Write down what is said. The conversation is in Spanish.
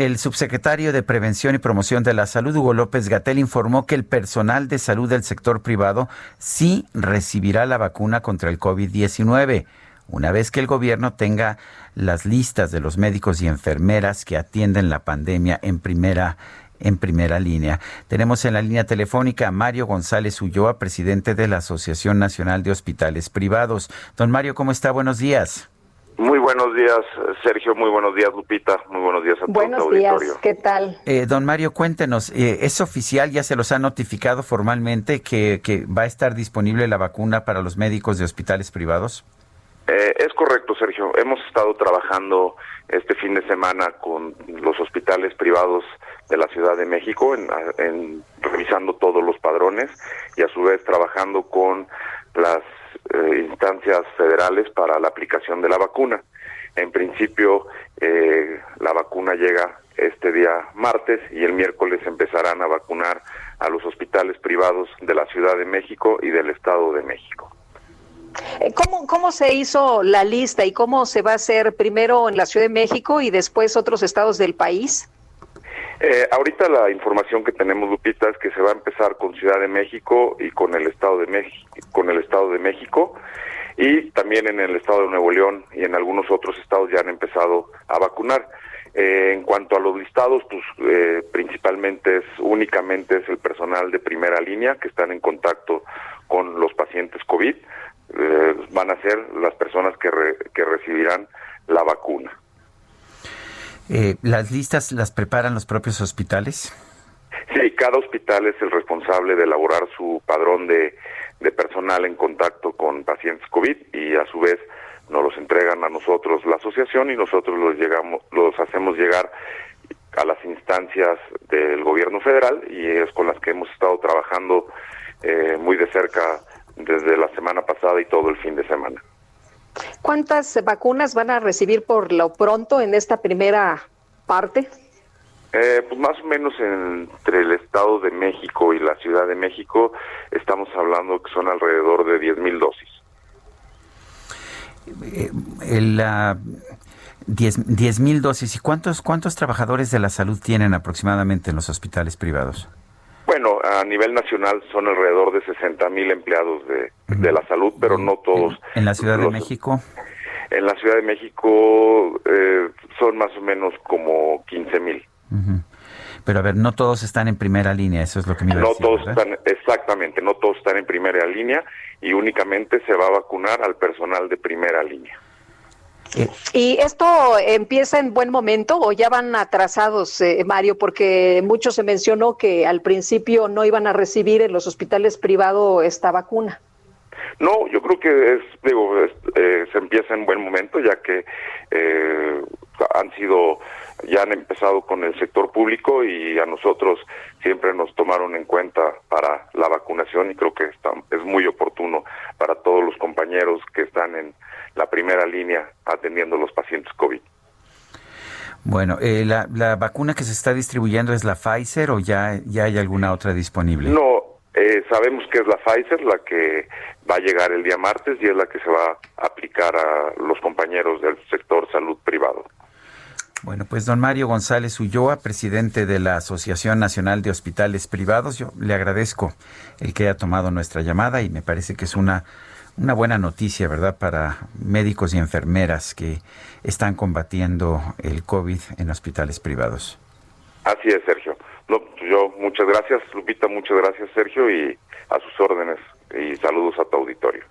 El subsecretario de Prevención y Promoción de la Salud, Hugo López Gatel, informó que el personal de salud del sector privado sí recibirá la vacuna contra el COVID-19 una vez que el gobierno tenga las listas de los médicos y enfermeras que atienden la pandemia en primera en primera línea. Tenemos en la línea telefónica a Mario González Ulloa, presidente de la Asociación Nacional de Hospitales Privados. Don Mario, ¿cómo está? Buenos días. Muy buenos días, Sergio. Muy buenos días, Lupita. Muy buenos días a todo el auditorio. Días. ¿Qué tal? Eh, don Mario, cuéntenos, eh, ¿es oficial, ya se los ha notificado formalmente que, que va a estar disponible la vacuna para los médicos de hospitales privados? Eh, es correcto, Sergio. Hemos estado trabajando este fin de semana con los hospitales privados de la Ciudad de México, en, revisando todos los padrones y a su vez trabajando con las eh, instancias federales para la aplicación de la vacuna. En principio, eh, la vacuna llega este día martes y el miércoles empezarán a vacunar a los hospitales privados de la Ciudad de México y del Estado de México. Eh, ¿Cómo, ¿Cómo se hizo la lista y cómo se va a hacer primero en la Ciudad de México y después otros estados del país? Eh, ahorita la información que tenemos, Lupita, es que se va a empezar con Ciudad de México y con el Estado de México, con el Estado de México y también en el Estado de Nuevo León y en algunos otros estados ya han empezado a vacunar. Eh, en cuanto a los listados, pues eh, principalmente es únicamente es el personal de primera línea que están en contacto con los pacientes COVID eh, van a ser las personas que, que recibirán la vacuna. Eh, ¿Las listas las preparan los propios hospitales? Sí, cada hospital es el responsable de elaborar su padrón de, personal en contacto con pacientes COVID y a su vez nos los entregan a nosotros la asociación y nosotros los llegamos los hacemos llegar a las instancias del gobierno federal y es con las que hemos estado trabajando eh, muy de cerca desde la semana pasada y todo el fin de semana. ¿Cuántas vacunas van a recibir por lo pronto en esta primera parte? Eh, pues más o menos entre el Estado de México y la Ciudad de México estamos hablando que son alrededor de 10 mil dosis. Eh, el, 10 mil dosis. ¿Y cuántos, cuántos trabajadores de la salud tienen aproximadamente en los hospitales privados? Bueno, a nivel nacional son alrededor de 60 mil empleados de, de, la salud, pero no todos. ¿En la Ciudad de México? En la Ciudad de México eh, son más o menos como 15 mil. Pero a ver, no todos están en primera línea, eso es lo que me iba no a decir, todos están, exactamente, no todos están en primera línea y únicamente se va a vacunar al personal de primera línea. ¿Y esto empieza en buen momento o ya van atrasados, eh, Mario? Porque mucho se mencionó que al principio no iban a recibir en los hospitales privados esta vacuna. No, yo creo que es, digo, eh, se empieza en buen momento, ya que eh, han sido, ya han empezado con el sector público y a nosotros siempre nos tomaron en cuenta para la vacunación y creo que está, es muy oportuno para todos los compañeros que están en la primera línea atendiendo a los pacientes COVID. Bueno, eh, la, la, vacuna que se está distribuyendo es la Pfizer o ya, ya hay alguna otra disponible? No, eh, sabemos que es la Pfizer la que va a llegar el día martes y es la que se va a aplicar a los compañeros del sector salud privado. Bueno, pues don Mario González Ulloa, presidente de la Asociación Nacional de Hospitales Privados, yo le agradezco el que haya tomado nuestra llamada y me parece que es una una buena noticia, ¿verdad?, para médicos y enfermeras que están combatiendo el COVID en hospitales privados. Así es, Sergio. No, yo muchas gracias, Lupita, muchas gracias, Sergio, y a sus órdenes y saludos a tu auditorio.